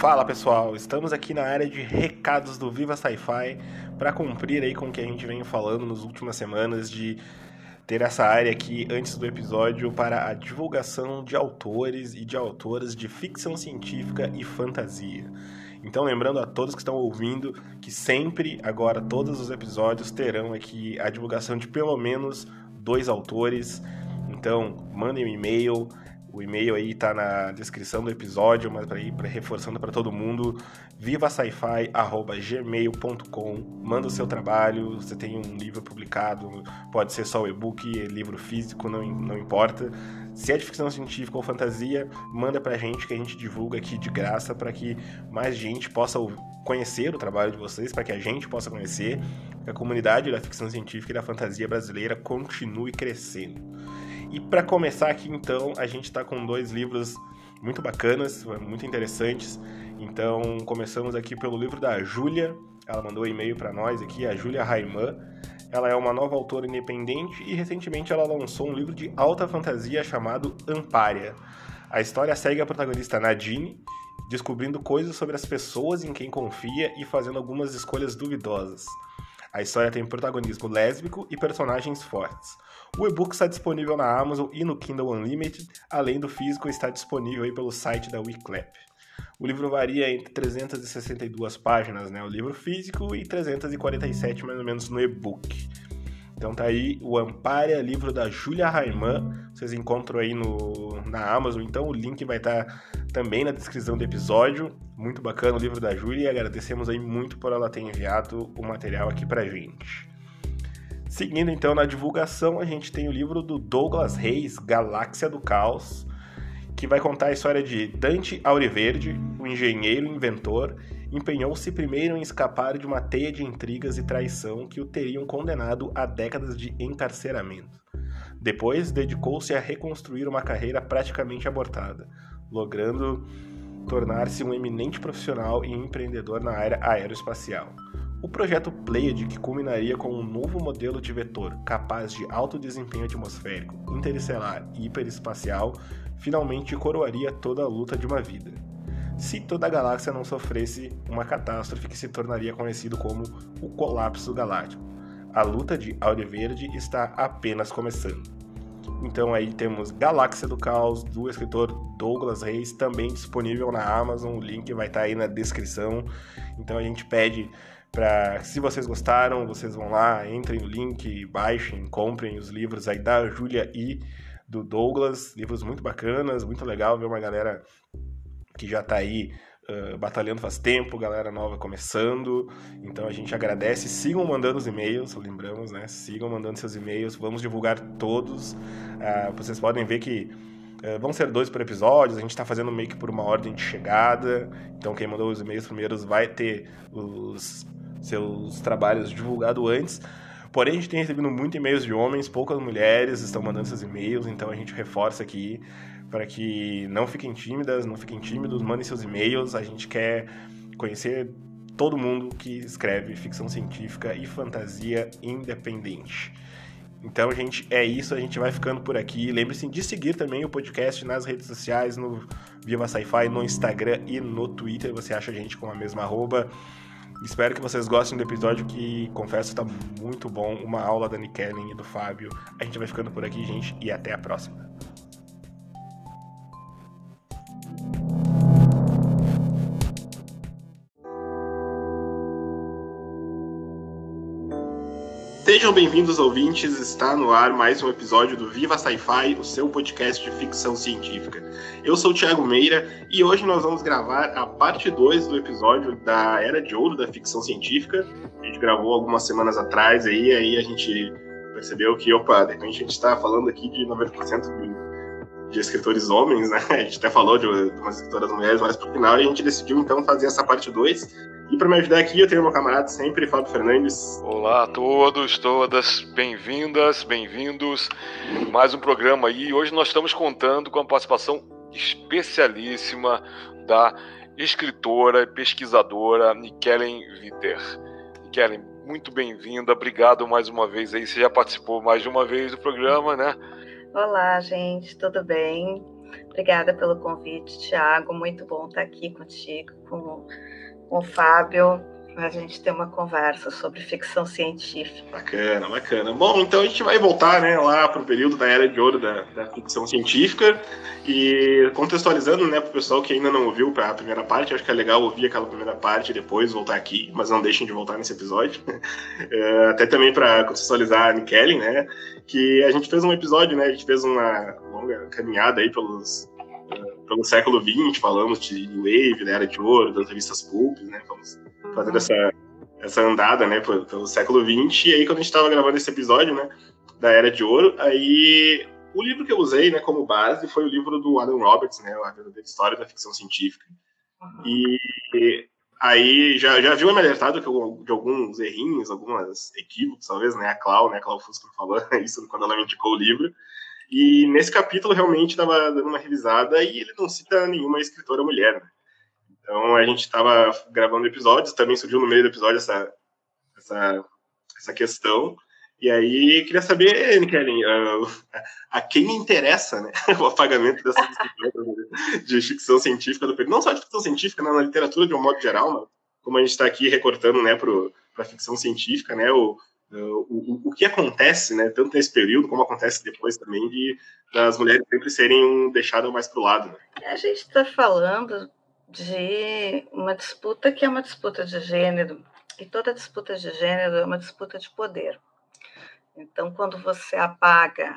Fala pessoal, estamos aqui na área de recados do Viva Sci-Fi para cumprir aí com o que a gente vem falando nas últimas semanas de ter essa área aqui antes do episódio para a divulgação de autores e de autoras de ficção científica e fantasia. Então, lembrando a todos que estão ouvindo que sempre, agora, todos os episódios terão aqui a divulgação de pelo menos dois autores. Então, mandem um e-mail, o e-mail aí tá na descrição do episódio, mas para ir reforçando para todo mundo, vivasci-gmail.com. Manda o seu trabalho, você tem um livro publicado, pode ser só o e-book, livro físico, não, não importa. Se é de ficção científica ou fantasia, manda pra gente que a gente divulga aqui de graça para que mais gente possa conhecer o trabalho de vocês, para que a gente possa conhecer, que a comunidade da ficção científica e da fantasia brasileira continue crescendo. E para começar aqui, então, a gente está com dois livros muito bacanas, muito interessantes. Então, começamos aqui pelo livro da Júlia. Ela mandou um e-mail para nós aqui, a Júlia Raiman. Ela é uma nova autora independente e recentemente ela lançou um livro de alta fantasia chamado Ampária. A história segue a protagonista Nadine, descobrindo coisas sobre as pessoas em quem confia e fazendo algumas escolhas duvidosas. A história tem protagonismo lésbico e personagens fortes. O e-book está disponível na Amazon e no Kindle Unlimited, além do físico está disponível aí pelo site da Wiclap. O livro varia entre 362 páginas, né, o livro físico, e 347 mais ou menos no e-book. Então tá aí o Ampária, livro da Julia Raiman. Vocês encontram aí no, na Amazon. Então o link vai estar tá também na descrição do episódio. Muito bacana o livro da Júlia e agradecemos aí muito por ela ter enviado o material aqui pra gente. Seguindo então na divulgação, a gente tem o livro do Douglas Reis, Galáxia do Caos, que vai contar a história de Dante Auriverde, o engenheiro inventor, empenhou-se primeiro em escapar de uma teia de intrigas e traição que o teriam condenado a décadas de encarceramento. Depois, dedicou-se a reconstruir uma carreira praticamente abortada, logrando tornar-se um eminente profissional e empreendedor na área aeroespacial. O projeto Pleiade, que culminaria com um novo modelo de vetor capaz de alto desempenho atmosférico, interestelar e hiperespacial, finalmente coroaria toda a luta de uma vida. Se toda a galáxia não sofresse uma catástrofe que se tornaria conhecido como o colapso galáctico. A luta de Auriverde está apenas começando. Então aí temos Galáxia do Caos, do escritor Douglas Reis, também disponível na Amazon, o link vai estar aí na descrição. Então a gente pede para se vocês gostaram, vocês vão lá, entrem no link, baixem, comprem os livros aí da Júlia e do Douglas, livros muito bacanas, muito legal ver uma galera que já está aí uh, batalhando faz tempo, galera nova começando. Então a gente agradece, sigam mandando os e-mails, lembramos, né? Sigam mandando seus e-mails, vamos divulgar todos. Uh, vocês podem ver que Uh, vão ser dois por episódio, a gente está fazendo meio que por uma ordem de chegada. Então, quem mandou os e-mails primeiros vai ter os seus trabalhos divulgados antes. Porém, a gente tem recebido muito e-mails de homens, poucas mulheres estão mandando seus e-mails, então a gente reforça aqui para que não fiquem tímidas, não fiquem tímidos, mandem seus e-mails. A gente quer conhecer todo mundo que escreve ficção científica e fantasia independente. Então, gente, é isso. A gente vai ficando por aqui. Lembre-se de seguir também o podcast nas redes sociais, no Viva Sci-Fi, no Instagram e no Twitter. Você acha a gente com a mesma arroba. Espero que vocês gostem do episódio que, confesso, está muito bom. Uma aula da Nikellen e do Fábio. A gente vai ficando por aqui, gente, e até a próxima. Sejam bem-vindos, ouvintes. Está no ar mais um episódio do Viva Sci-Fi, o seu podcast de ficção científica. Eu sou o Thiago Meira e hoje nós vamos gravar a parte 2 do episódio da Era de Ouro da ficção científica. A gente gravou algumas semanas atrás aí, aí a gente percebeu que, opa, de repente a gente está falando aqui de 90% de, de escritores homens, né? A gente até falou de, de umas escritoras mulheres mais pro final a gente decidiu então fazer essa parte 2 e para me ajudar aqui, eu tenho meu camarada sempre, Fábio Fernandes. Olá a todos, todas, bem-vindas, bem-vindos. Mais um programa aí. Hoje nós estamos contando com a participação especialíssima da escritora e pesquisadora Nikellen Witter. Nikellen, muito bem-vinda. Obrigado mais uma vez aí. Você já participou mais de uma vez do programa, né? Olá, gente, tudo bem? Obrigada pelo convite, Tiago. Muito bom estar aqui contigo, com, com o Fábio a gente ter uma conversa sobre ficção científica. Bacana, bacana. Bom, então a gente vai voltar né, lá para o período da Era de Ouro da, da ficção científica e contextualizando né, para o pessoal que ainda não ouviu a primeira parte, acho que é legal ouvir aquela primeira parte e depois voltar aqui, mas não deixem de voltar nesse episódio. É, até também para contextualizar a Nikellen, né, que a gente fez um episódio, né, a gente fez uma longa caminhada aí pelos pelo século XX, falamos de Wave, da Era de Ouro, das revistas pulp, né? Vamos fazendo essa, essa andada, né, pelo, pelo século XX. E aí, quando a gente estava gravando esse episódio, né, da Era de Ouro, aí o livro que eu usei, né, como base foi o livro do Adam Roberts, né, a verdadeira história da ficção científica. Uhum. E aí já, já viu me alertado de alguns errinhos, algumas equívocos, talvez, né, a Clau, né, a Clau Fusco falou isso quando ela me indicou o livro. E nesse capítulo realmente estava dando uma revisada e ele não cita nenhuma escritora mulher. Né? Então a gente estava gravando episódios, também surgiu no meio do episódio essa, essa, essa questão. E aí queria saber, Nikellen, uh, a quem interessa né, o apagamento dessas escritoras de ficção científica do período. Não só de ficção científica, né, na literatura de um modo geral, mas como a gente está aqui recortando né, para a ficção científica, né, o, o, o que acontece, né, tanto nesse período como acontece depois também, de das mulheres sempre serem deixadas mais para o lado. Né? A gente está falando de uma disputa que é uma disputa de gênero, e toda disputa de gênero é uma disputa de poder. Então, quando você apaga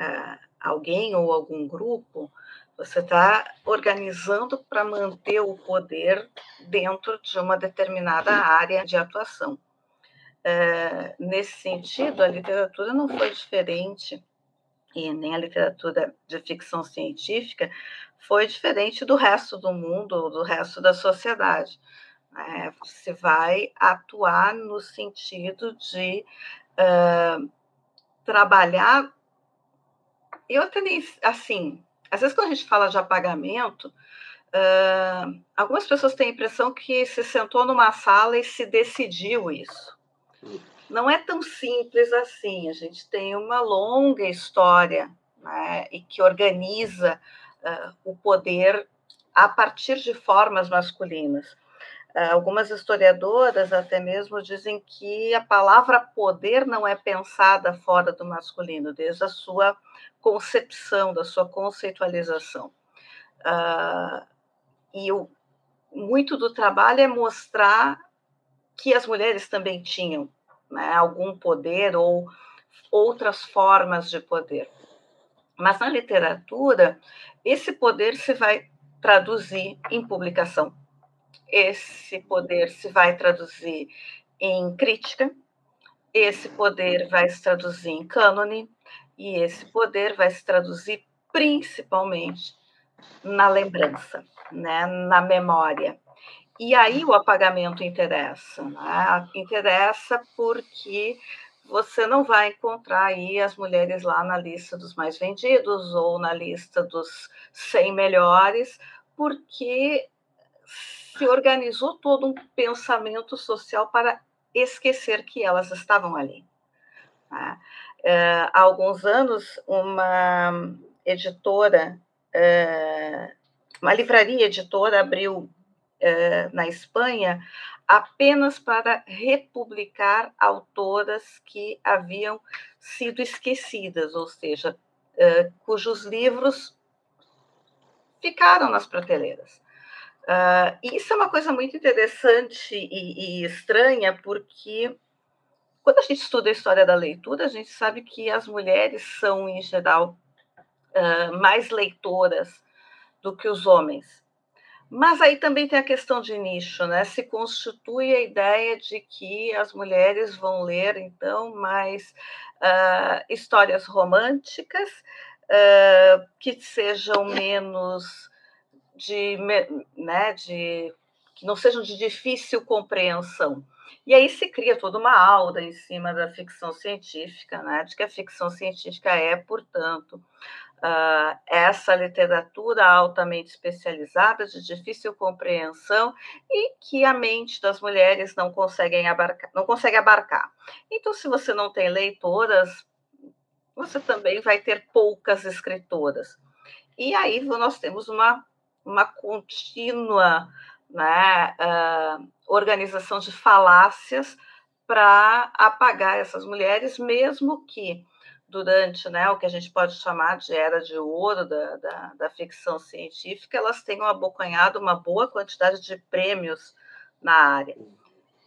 uh, alguém ou algum grupo, você está organizando para manter o poder dentro de uma determinada área de atuação. É, nesse sentido, a literatura não foi diferente, e nem a literatura de ficção científica foi diferente do resto do mundo, do resto da sociedade. É, você vai atuar no sentido de uh, trabalhar. Eu até nem. Assim, às vezes, quando a gente fala de apagamento, uh, algumas pessoas têm a impressão que se sentou numa sala e se decidiu isso. Não é tão simples assim. A gente tem uma longa história né, e que organiza uh, o poder a partir de formas masculinas. Uh, algumas historiadoras até mesmo dizem que a palavra poder não é pensada fora do masculino, desde a sua concepção, da sua conceitualização. Uh, e o, muito do trabalho é mostrar que as mulheres também tinham né, algum poder ou outras formas de poder. Mas na literatura, esse poder se vai traduzir em publicação. Esse poder se vai traduzir em crítica, esse poder vai se traduzir em cânone, e esse poder vai se traduzir principalmente na lembrança, né, na memória. E aí o apagamento interessa, né? interessa porque você não vai encontrar aí as mulheres lá na lista dos mais vendidos ou na lista dos 100 melhores, porque se organizou todo um pensamento social para esquecer que elas estavam ali. Né? É, há alguns anos, uma editora, é, uma livraria editora abriu eh, na Espanha apenas para republicar autoras que haviam sido esquecidas, ou seja, eh, cujos livros ficaram nas prateleiras. Uh, isso é uma coisa muito interessante e, e, estranha, porque quando a gente estuda a história da leitura, a gente sabe que as mulheres são, em geral, uh, mais leitoras do que os homens. Mas aí também tem a questão de nicho, né? Se constitui a ideia de que as mulheres vão ler, então, mais uh, histórias românticas, uh, que sejam menos de, né, de. que não sejam de difícil compreensão. E aí se cria toda uma aula em cima da ficção científica, né, de que a ficção científica é, portanto, uh, essa literatura altamente especializada, de difícil compreensão e que a mente das mulheres não consegue abarcar. Não consegue abarcar. Então, se você não tem leitoras, você também vai ter poucas escritoras. E aí nós temos uma, uma contínua né, uh, organização de falácias para apagar essas mulheres, mesmo que durante né, o que a gente pode chamar de era de ouro da, da, da ficção científica, elas tenham abocanhado uma boa quantidade de prêmios na área.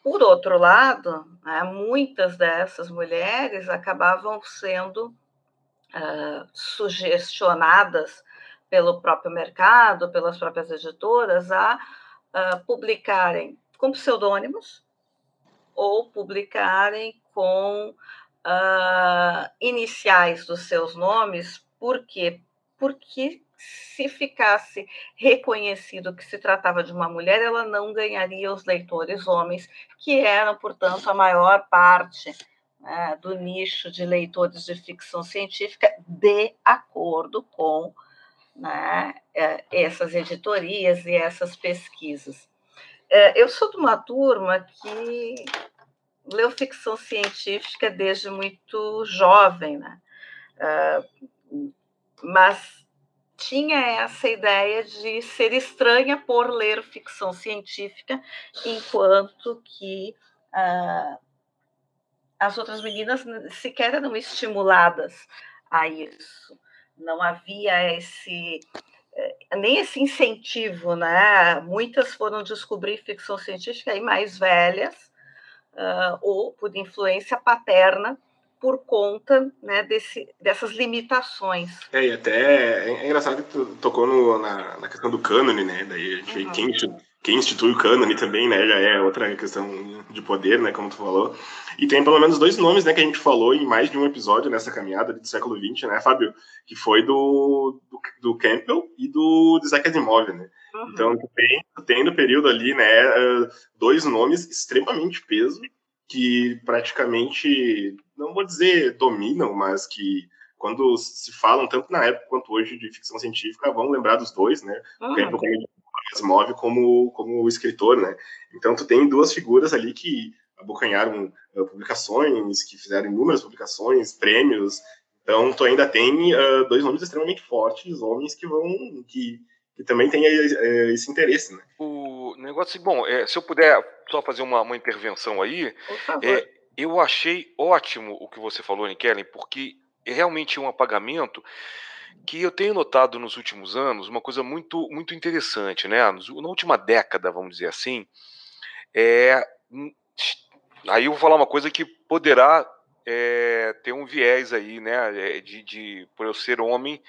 Por outro lado, né, muitas dessas mulheres acabavam sendo uh, sugestionadas pelo próprio mercado, pelas próprias editoras, a uh, publicarem com pseudônimos ou publicarem com uh, iniciais dos seus nomes, por quê? Porque se ficasse reconhecido que se tratava de uma mulher, ela não ganharia os leitores homens, que eram, portanto, a maior parte né, do nicho de leitores de ficção científica, de acordo com né, é, essas editorias e essas pesquisas. É, eu sou de uma turma que leu ficção científica desde muito jovem, né? Uh, mas tinha essa ideia de ser estranha por ler ficção científica, enquanto que uh, as outras meninas sequer eram estimuladas a isso. Não havia esse eh, nem esse incentivo, né? Muitas foram descobrir ficção científica aí mais velhas uh, ou por influência paterna por conta né, desse, dessas limitações. É, e até é, engraçado que tu tocou no, na, na questão do cânone, né? Daí a gente uhum. quem, quem institui o cânone também, né? Já é outra questão de poder, né? Como tu falou. E tem pelo menos dois nomes, né? Que a gente falou em mais de um episódio nessa caminhada do século XX, né, Fábio? Que foi do, do, do Campbell e do Isaac Asimov, né? Uhum. Então, tem, tem no período ali, né? Dois nomes extremamente peso que praticamente, não vou dizer dominam, mas que quando se falam tanto na época quanto hoje de ficção científica, vão lembrar dos dois, né? Uhum. Tempo como Asimov como como escritor, né? Então tu tem duas figuras ali que abocanharam uh, publicações, que fizeram inúmeras publicações, prêmios. Então tu ainda tem uh, dois nomes extremamente fortes, homens que vão que que também tem é, esse interesse, né? O negócio, bom, é, se eu puder só fazer uma, uma intervenção aí, é, eu achei ótimo o que você falou, Nikellen, porque é realmente um apagamento que eu tenho notado nos últimos anos uma coisa muito muito interessante, né? Na última década, vamos dizer assim, é hum, aí eu vou falar uma coisa que poderá é, ter um viés aí, né? De, de por eu ser homem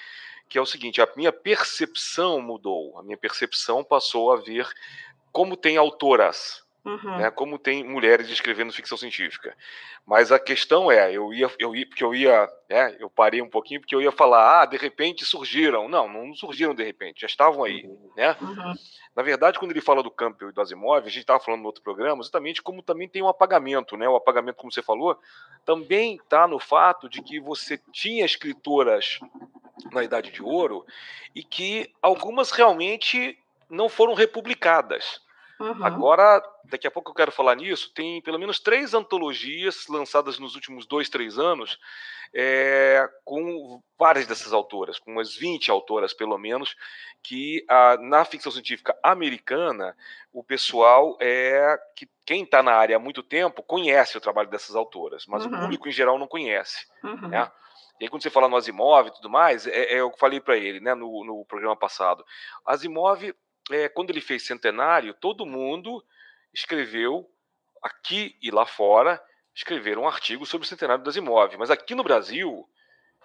que é o seguinte: a minha percepção mudou, a minha percepção passou a ver como tem autoras, uhum. né, como tem mulheres escrevendo ficção científica. Mas a questão é, eu ia, eu ia, porque eu ia, né, eu parei um pouquinho porque eu ia falar, ah, de repente surgiram. Não, não surgiram de repente, já estavam aí, uhum. né? Uhum. Na verdade, quando ele fala do Campbell e do Asimov, a gente estava falando no outro programa, exatamente como também tem um apagamento, né? O apagamento, como você falou, também está no fato de que você tinha escritoras na Idade de Ouro e que algumas realmente não foram republicadas. Uhum. Agora, daqui a pouco eu quero falar nisso. Tem pelo menos três antologias lançadas nos últimos dois, três anos, é, com várias dessas autoras, com umas 20 autoras pelo menos, que a, na ficção científica americana, o pessoal é que quem está na área há muito tempo conhece o trabalho dessas autoras, mas uhum. o público em geral não conhece. Uhum. Né? E aí, quando você fala no Asimov e tudo mais, é, é eu falei para ele né, no, no programa passado. Asimov, é, quando ele fez Centenário, todo mundo escreveu, aqui e lá fora, escreveram um artigo sobre o Centenário do Asimov. Mas aqui no Brasil,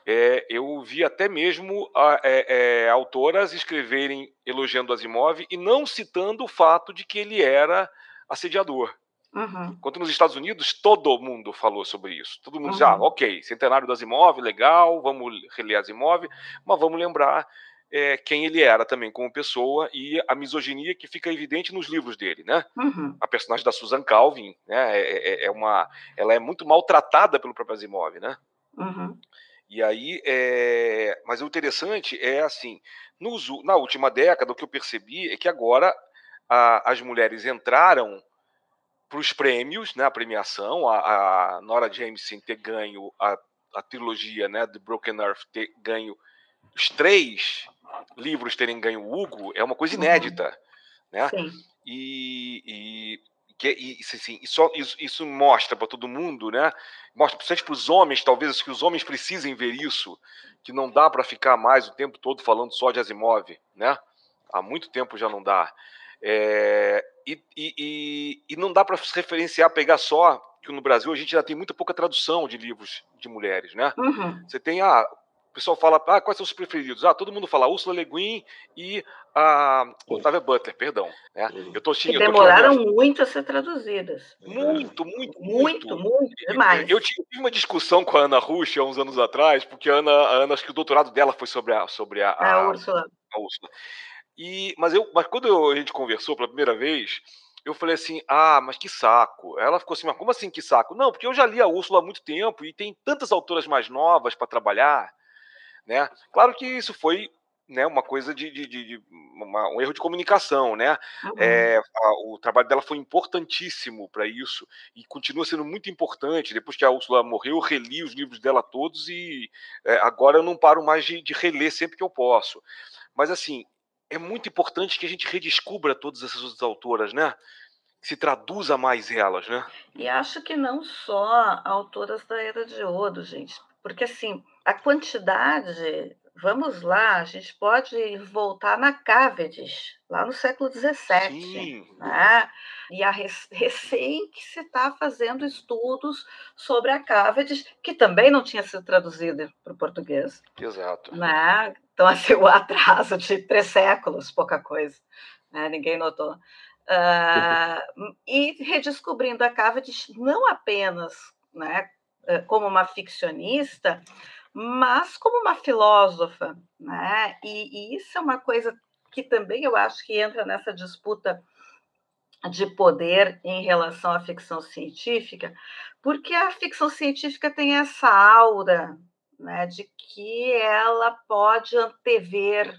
é, eu vi até mesmo a, é, é, autoras escreverem elogiando Asimov e não citando o fato de que ele era assediador. Uhum. Enquanto nos Estados Unidos todo mundo falou sobre isso. Todo mundo uhum. ah, ok, centenário do Asimov, legal, vamos reler Asimov, mas vamos lembrar é, quem ele era também como pessoa e a misoginia que fica evidente nos livros dele, né? Uhum. A personagem da Susan Calvin, né? É, é, é, uma, ela é muito maltratada pelo próprio Asimov, né? Uhum. E aí, é... mas o interessante é assim, nos, na última década o que eu percebi é que agora a, as mulheres entraram para os prêmios, né? A premiação, a, a Nora Jameson ter ganho a, a trilogia, né? The Broken Earth ter ganho os três livros terem ganho o Hugo é uma coisa uhum. inédita, uhum. né? Sim. E, e, que, e assim, isso, isso, isso mostra para todo mundo, né? Mostra principalmente para os homens, talvez que os homens precisem ver isso, que não dá para ficar mais o tempo todo falando só de Asimov, né? Há muito tempo já não dá. É, e, e, e, não dá para se referenciar, pegar só que no Brasil a gente já tem muito pouca tradução de livros de mulheres, né? Uhum. Você tem a ah, o pessoal fala, ah, quais são os preferidos? Ah, todo mundo fala Ursula Le Guin e a Octavia Butler, perdão. Né? Eu tô, que eu demoraram tô muito a ser traduzidas. Muito, muito, muito. Muito, muito, demais. Eu tive uma discussão com a Ana Rush há uns anos atrás, porque a Ana, a Ana acho que o doutorado dela foi sobre a, sobre a, a, a Úrsula. A Úrsula. E, mas, eu, mas quando eu, a gente conversou pela primeira vez, eu falei assim, ah, mas que saco. Ela ficou assim, mas como assim que saco? Não, porque eu já li a Úrsula há muito tempo e tem tantas autoras mais novas para trabalhar né? Claro que isso foi né, uma coisa de, de, de, de uma, um erro de comunicação, né? Uhum. É, a, o trabalho dela foi importantíssimo para isso e continua sendo muito importante. Depois que a Úrsula morreu, eu reli os livros dela todos e é, agora eu não paro mais de, de reler sempre que eu posso. Mas assim, é muito importante que a gente redescubra todas essas outras autoras, né? se traduza mais elas, né? E acho que não só autoras da Era de Ouro, gente, porque assim a quantidade, vamos lá, a gente pode voltar na Cavendish, lá no século XVII, né? e a recém que se está fazendo estudos sobre a Cavendish, que também não tinha sido traduzida para o português. Exato. Né? Então, assim, o atraso de três séculos, pouca coisa, né? ninguém notou. Uh, e redescobrindo a Cavendish não apenas né, como uma ficcionista, mas como uma filósofa, né? E, e isso é uma coisa que também eu acho que entra nessa disputa de poder em relação à ficção científica, porque a ficção científica tem essa aura né, de que ela pode antever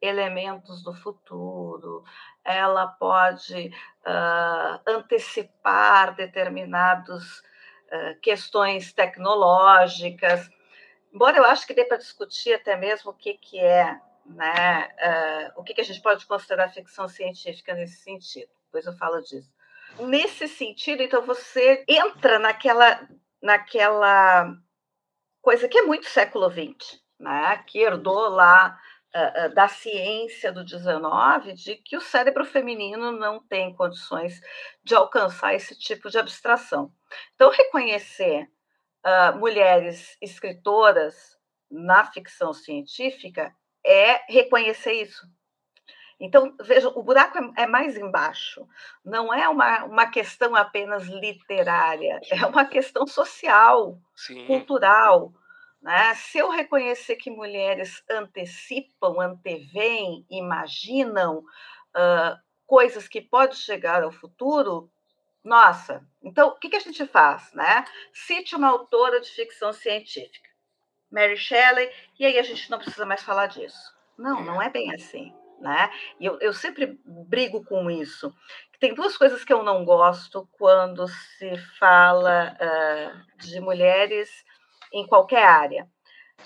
elementos do futuro, ela pode uh, antecipar determinadas uh, questões tecnológicas. Embora eu acho que dê para discutir até mesmo o que, que é, né, uh, o que, que a gente pode considerar ficção científica nesse sentido. Depois eu falo disso. Nesse sentido, então, você entra naquela, naquela coisa que é muito século XX, né, que herdou lá da ciência do 19 de que o cérebro feminino não tem condições de alcançar esse tipo de abstração. Então, reconhecer uh, mulheres escritoras na ficção científica é reconhecer isso. Então, veja, o buraco é, é mais embaixo. Não é uma, uma questão apenas literária, é uma questão social, Sim. cultural. Né? Se eu reconhecer que mulheres antecipam, anteveem, imaginam uh, coisas que podem chegar ao futuro, nossa, então o que, que a gente faz? Né? Cite uma autora de ficção científica, Mary Shelley, e aí a gente não precisa mais falar disso. Não, não é bem assim. Né? E eu, eu sempre brigo com isso. Tem duas coisas que eu não gosto quando se fala uh, de mulheres em qualquer área.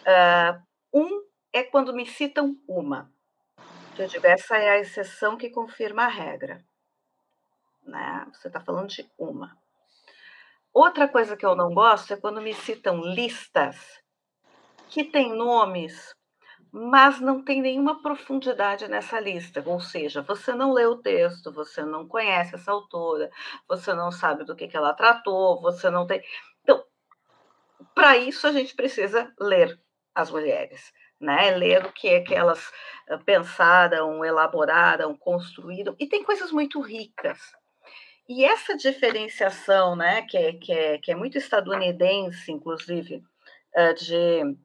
Uh, um é quando me citam uma. Eu digo, essa é a exceção que confirma a regra né? Você está falando de uma. Outra coisa que eu não gosto é quando me citam listas que têm nomes, mas não tem nenhuma profundidade nessa lista. Ou seja, você não leu o texto, você não conhece essa autora, você não sabe do que, que ela tratou, você não tem. Para isso a gente precisa ler as mulheres. Né, ler o que é que elas ah, pensaram, elaboraram, construíram, e tem coisas muito ricas, e essa diferenciação, né, que é, que é, que é muito estadunidense, inclusive, de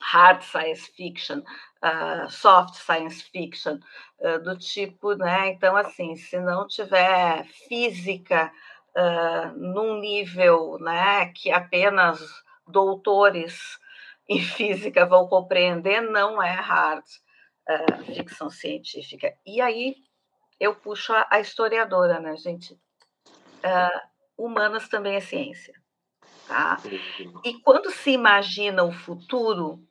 hard science fiction, uh, soft science fiction, uh, do tipo, né? Então, assim, se não tiver física uh, num nível, né, que apenas doutores em física vão compreender, não é hard ficção científica. E aí eu puxo a, a historiadora, né, gente? humanas também é ciência. Tá? E quando se imagina o futuro,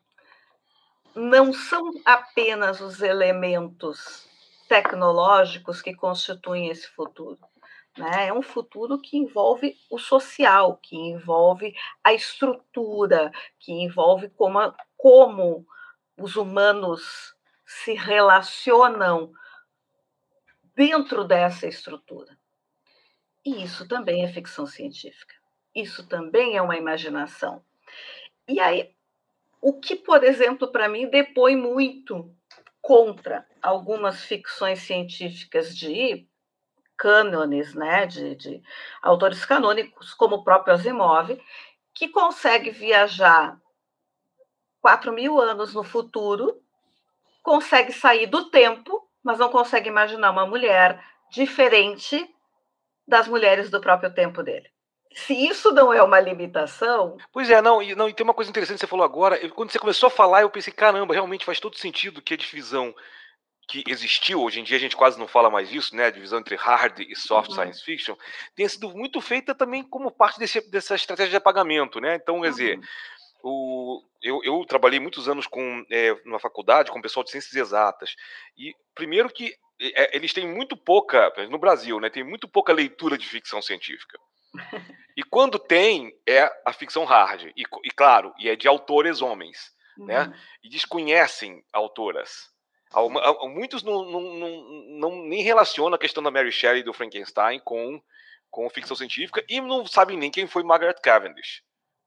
não são apenas os elementos tecnológicos que constituem esse futuro. Né? É um futuro que envolve o social, que envolve a estrutura, que envolve como, como os humanos se relacionam dentro dessa estrutura. E isso também é ficção científica. Isso também é uma imaginação. E aí, o que, por exemplo, para mim, depõe muito contra algumas ficções científicas de cânones, né, de, de autores canônicos, como o próprio Asimov, que consegue viajar 4 mil anos no futuro, consegue sair do tempo, mas não consegue imaginar uma mulher diferente das mulheres do próprio tempo dele se isso não é uma limitação. Pois é, não, e, não, e tem uma coisa interessante que você falou agora. Eu, quando você começou a falar, eu pensei, caramba, realmente faz todo sentido que a divisão que existiu, hoje em dia a gente quase não fala mais disso, né? A divisão entre hard e soft uhum. science fiction, tenha sido muito feita também como parte desse, dessa estratégia de apagamento, né? Então, quer dizer, uhum. o, eu, eu, trabalhei muitos anos com é, numa faculdade com pessoal de ciências exatas. E primeiro que é, eles têm muito pouca, no Brasil, né? Tem muito pouca leitura de ficção científica. E quando tem, é a ficção hard. E, e claro, e é de autores homens. Né? Uhum. Né? E desconhecem autoras. Muitos não, não, não, nem relacionam a questão da Mary Shelley e do Frankenstein com, com ficção científica e não sabem nem quem foi Margaret Cavendish.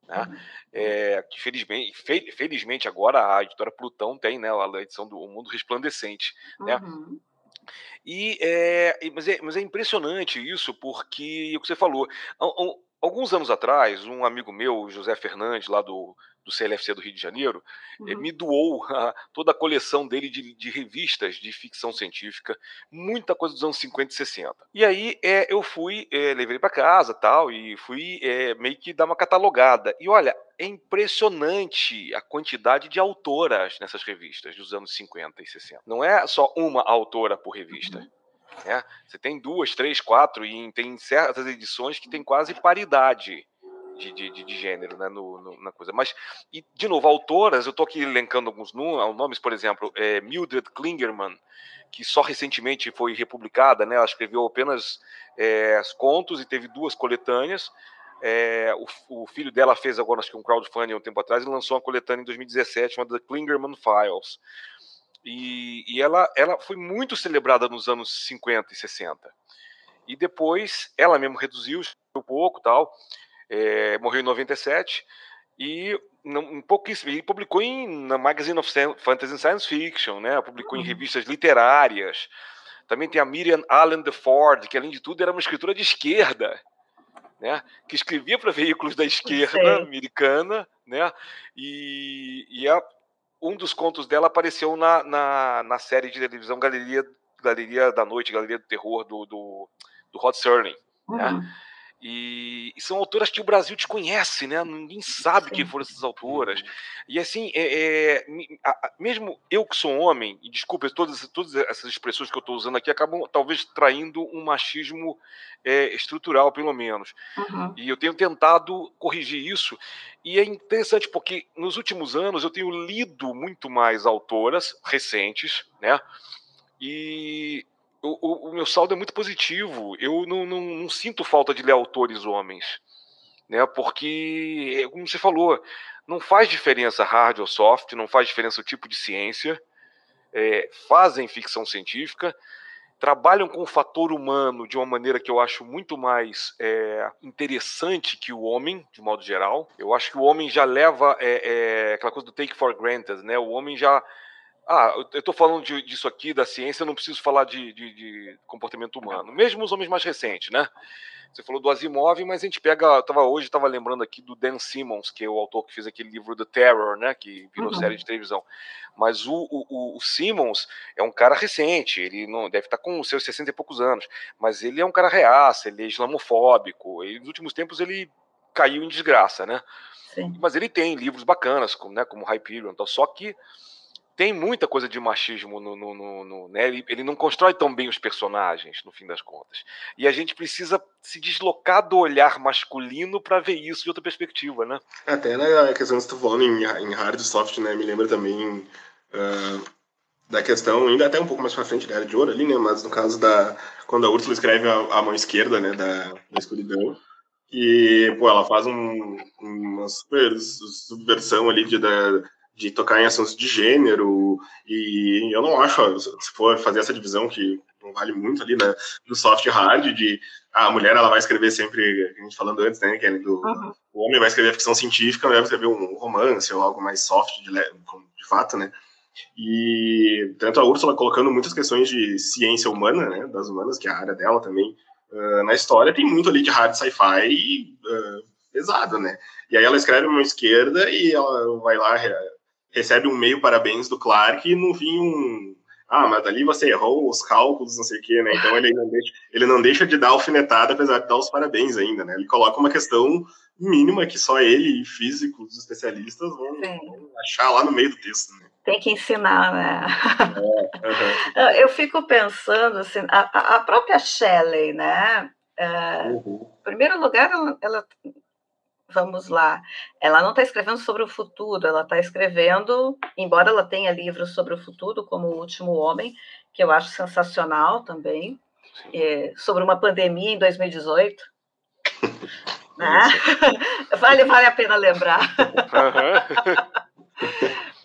Né? Uhum. É, que felizmente, felizmente agora a editora Plutão tem né, a edição do Mundo Resplandecente. Né? Uhum. E é, mas, é, mas é impressionante isso, porque o que você falou. Alguns anos atrás, um amigo meu, José Fernandes, lá do, do CLFC do Rio de Janeiro, uhum. me doou a, toda a coleção dele de, de, revistas de ficção científica, muita coisa dos anos 50 e 60. E aí é, eu fui, é, levei para casa tal, e fui é, meio que dar uma catalogada. E olha, é impressionante a quantidade de autoras nessas revistas dos anos 50 e 60. Não é só uma autora por revista. Uhum. Né? Você tem duas, três, quatro, e tem certas edições que tem quase paridade de, de, de gênero né, no, no, na coisa. Mas, e, de novo, autoras, eu estou aqui elencando alguns nomes, por exemplo, é, Mildred Klingerman, que só recentemente foi republicada, né, ela escreveu apenas é, contos e teve duas coletâneas. É, o, o, filho dela fez agora acho que um crowdfunding um tempo atrás e lançou uma coletânea em 2017 chamada The Klingerman Files. E, e ela, ela foi muito celebrada nos anos 50 e 60. E depois ela mesmo reduziu um pouco tal, é, morreu em 97 e um pouquíssimo, ele publicou em, na Magazine of Fantasy and Science Fiction, né? publicou uhum. em revistas literárias. Também tem a Miriam Allen de Ford, que além de tudo era uma escritora de esquerda, né? que escrevia para veículos da esquerda americana, né? e, e a, um dos contos dela apareceu na, na, na, série de televisão Galeria, Galeria da Noite, Galeria do Terror do, do, do Rod Serling. Né? Uhum. Né? E, e, são autoras que o Brasil desconhece, né? Ninguém sabe Sim. quem foram essas autoras. E assim, é, é, mesmo eu que sou homem, e desculpa, todas, todas essas expressões que eu estou usando aqui acabam talvez traindo um machismo é, estrutural, pelo menos. Uhum. E eu tenho tentado corrigir isso. E é interessante porque nos últimos anos eu tenho lido muito mais autoras recentes, né? E o, o, meu saldo é muito positivo. Eu não, não, não, sinto falta de ler autores homens. Né? Porque, como você falou, não faz diferença hard ou soft, não faz diferença o tipo de ciência. É, fazem ficção científica, trabalham com o fator humano de uma maneira que eu acho muito mais é, interessante que o homem, de modo geral. Eu acho que o homem já leva é, é, aquela coisa do take for granted, né? O homem já ah, eu estou falando de, disso aqui, da ciência, eu não preciso falar de, de, de, comportamento humano. Mesmo os homens mais recentes, né? Você falou do Asimov, mas a gente pega. Eu tava, hoje estava lembrando aqui do Dan Simmons, que é o autor que fez aquele livro The Terror, né? Que virou uhum. série de televisão. Mas o, o, o, Simmons é um cara recente, ele não deve estar tá com seus 60 e poucos anos, mas ele é um cara reaça, ele é islamofóbico. E nos últimos tempos ele caiu em desgraça, né? Sim. Mas ele tem livros bacanas, como, né, como Hyperion, então, só que tem muita coisa de machismo no, no, no, no né? Ele, ele, não constrói tão bem os personagens, no fim das contas. E a gente precisa se deslocar do olhar masculino para ver isso de outra perspectiva, né? Até na questão que tá falando em, em hard e soft, né? Me lembra também uh, da questão, ainda até um pouco mais pra frente da Era de Ouro ali, né? Mas no caso da... Quando a Úrsula escreve a, a mão esquerda, né? Da, da escuridão. E, pô, ela faz um, uma super subversão ali de, da, de tocar em assuntos de gênero, e eu não acho, se for fazer essa divisão que não vale muito ali, né, do soft hard, de ah, a mulher ela vai escrever sempre, a gente falando antes, né, que é do, uhum. o homem vai escrever ficção científica, a mulher vai escrever um romance ou algo mais soft, de, de fato, né, e tanto a Úrsula colocando muitas questões de ciência humana, né, das humanas, que é a área dela também, uh, na história, tem muito ali de hard sci-fi uh, pesado, né, e aí ela escreve uma esquerda e ela vai lá recebe um meio parabéns do Clark e no fim um. Ah, mas ali você errou os cálculos, não sei o quê, né? Então ele não deixa, ele não deixa de dar alfinetada, apesar de dar os parabéns ainda, né? Ele coloca uma questão mínima que só ele e físicos, especialistas, vão, vão achar lá no meio do texto, né? Tem que ensinar, né? É, uhum. Eu fico pensando, assim, a, a própria Shelley, né? É, uhum. Em primeiro lugar, ela, ela vamos lá, ela não está escrevendo sobre o futuro, ela está escrevendo, embora ela tenha livros sobre o futuro, como O Último Homem, que eu acho sensacional também, é, sobre uma pandemia em 2018. né? vale, vale a pena lembrar.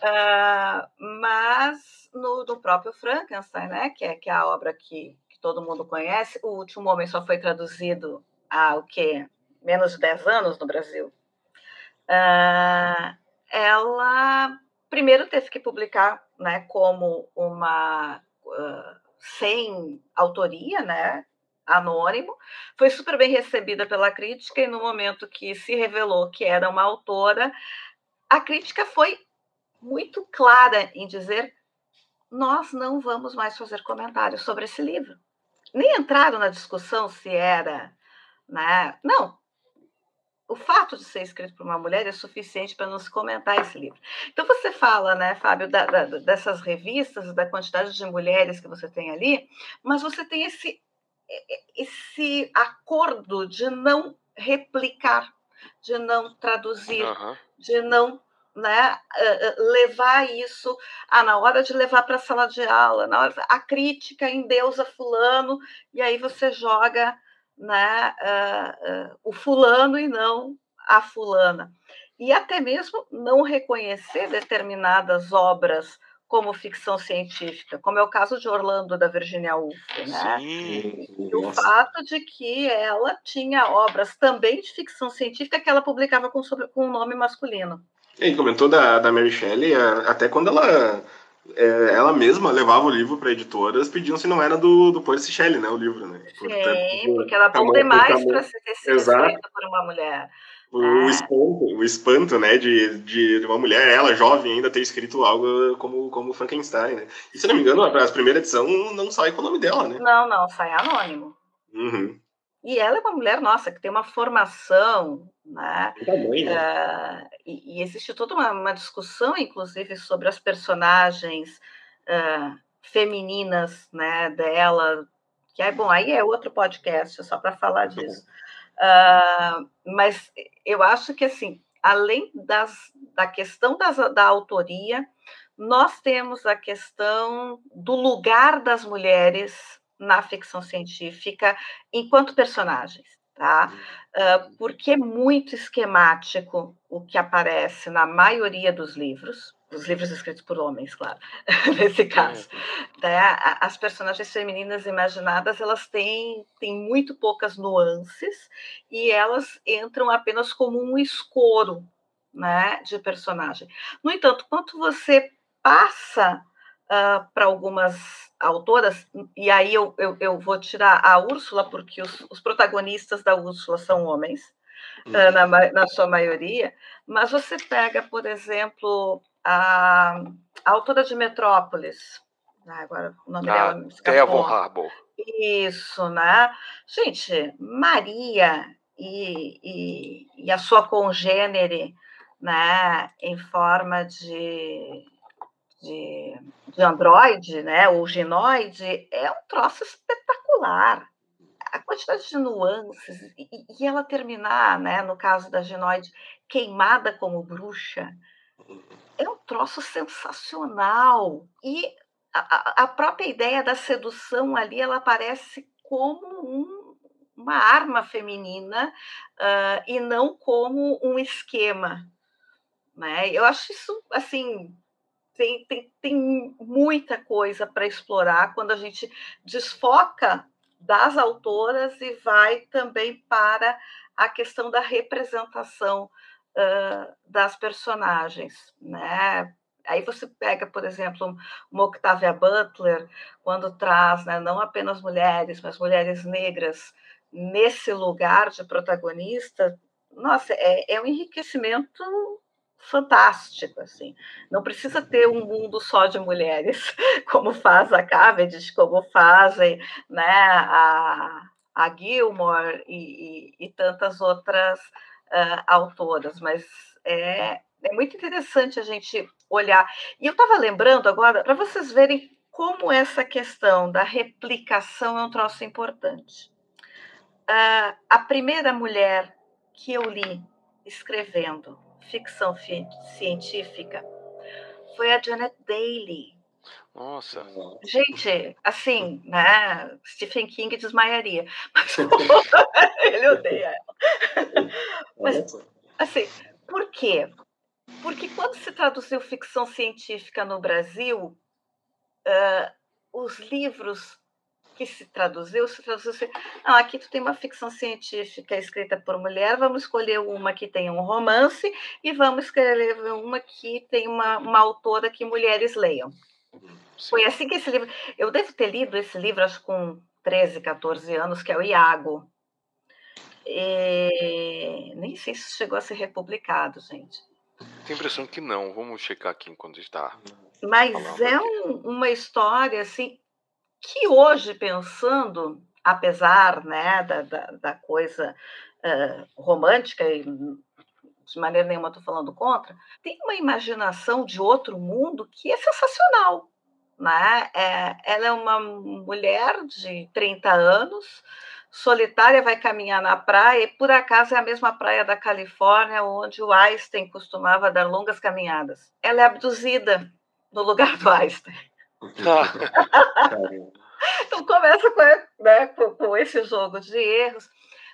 uh, mas no, no próprio Frankenstein, né, que é, que é a obra que, que todo mundo conhece, O Último Homem só foi traduzido há o quê? Menos de 10 anos no Brasil, uh, ela primeiro teve que publicar né, como uma uh, sem autoria, né, anônimo, foi super bem recebida pela crítica e no momento que se revelou que era uma autora, a crítica foi muito clara em dizer nós não vamos mais fazer comentários sobre esse livro. Nem entraram na discussão se era, né? Não, o fato de ser escrito por uma mulher é suficiente para não se comentar esse livro. Então você fala, né, Fábio, da, da, dessas revistas, da quantidade de mulheres que você tem ali, mas você tem esse esse acordo de não replicar, de não traduzir, uhum. de não né, levar isso ah, na hora de levar para a sala de aula, na hora a crítica em Deus a fulano, e aí você joga né, uh, uh, o fulano e não a fulana. E até mesmo não reconhecer determinadas obras como ficção científica, como é o caso de Orlando da Virginia Woolf, né? Sim, e o fato de que ela tinha obras também de ficção científica que ela publicava com, sobre, com um nome masculino. E comentou da, da Mary Shelley, até quando ela é, ela mesma levava o livro para editoras pedindo se não era do, do Percy Shelley, né, o livro, né? Sim, porque era bom demais para ser escrito por uma mulher. O, é. o, espanto, o espanto, né, de, de uma mulher, ela jovem, ainda ter escrito algo como, como Frankenstein, né? E se não me engano, a primeira edição não sai com o nome dela, né? Não, não, sai anônimo. Uhum. E ela é uma mulher, nossa, que tem uma formação, né? Também, né? Uh, e, e, existe toda uma, uma, discussão, inclusive, sobre as personagens uh, femininas, né, dela, que é bom, aí é outro podcast só para falar disso. Uh, mas eu acho que, assim, além das, da questão das, da autoria, nós temos a questão do lugar das mulheres na ficção científica enquanto personagens, tá? Uh, porque é muito esquemático o que aparece na maioria dos livros, os livros escritos por homens, claro, nesse caso. Né? As personagens femininas imaginadas, elas têm, têm muito poucas nuances e elas entram apenas como um escoro né, de personagem. No entanto, quando você passa uh, para algumas autoras, e aí eu, eu, eu, vou tirar a Úrsula, porque os, os protagonistas da Úrsula são homens, uhum. uh, na, na sua maioria, mas você pega, por exemplo, a, a autora de Metrópolis, ah, agora o nome ah, dela Devon Harbour. Isso, né? Gente, Maria e, e, e a sua congênere, né, em forma de, de, de androide, né, ou ginoide, é um troço espetacular. A quantidade de nuances, e, e ela terminar, né, no caso da ginoide, queimada como bruxa, é um troço sensacional. E a, a própria ideia da sedução ali, ela aparece como um, uma arma feminina uh, e não como um esquema. Né? Eu acho isso, assim, tem, tem, tem muita coisa para explorar quando a gente desfoca das autoras e vai também para a questão da representação uh, das personagens, né? Aí você pega, por exemplo, uma Octavia Butler, quando traz né, não apenas mulheres, mas mulheres negras nesse lugar de protagonista, nossa, é, é um enriquecimento fantástico, assim. Não precisa ter um mundo só de mulheres, como faz a Cavendish, como fazem né, a, a Gilmore e, e, e tantas outras uh, autoras, mas é, é muito interessante a gente olhar. E eu estava lembrando agora, para vocês verem como essa questão da replicação é um troço importante. Uh, a primeira mulher que eu li escrevendo ficção científica foi a Janet Daly. Nossa. Gente, assim, né? Stephen King desmaiaria. Mas ele odeia ela. Mas, assim, por quê? Porque quando se traduziu ficção científica no Brasil, uh, os livros que se traduziu, se traduziu assim, não, aqui tu tem uma ficção científica escrita por mulher, vamos escolher uma que tem um romance e vamos escrever uma que tem uma, uma autora que mulheres leiam. Sim. Foi assim que esse livro... Eu devo ter lido esse livro, acho com 13, 14 anos, que é o Iago. E... Nem sei se chegou a ser republicado, gente. Tenho a impressão que não. Vamos checar aqui enquanto está. Mas é um, uma história assim que hoje pensando, apesar né, da, da, da coisa uh, romântica e de maneira nenhuma estou falando contra, tem uma imaginação de outro mundo que é sensacional. Né? É, ela é uma mulher de 30 anos, solitária, vai caminhar na praia, e por acaso é a mesma praia da Califórnia onde o Einstein costumava dar longas caminhadas. Ela é abduzida no lugar do Einstein. então começa com, né, com, com esse jogo de erros,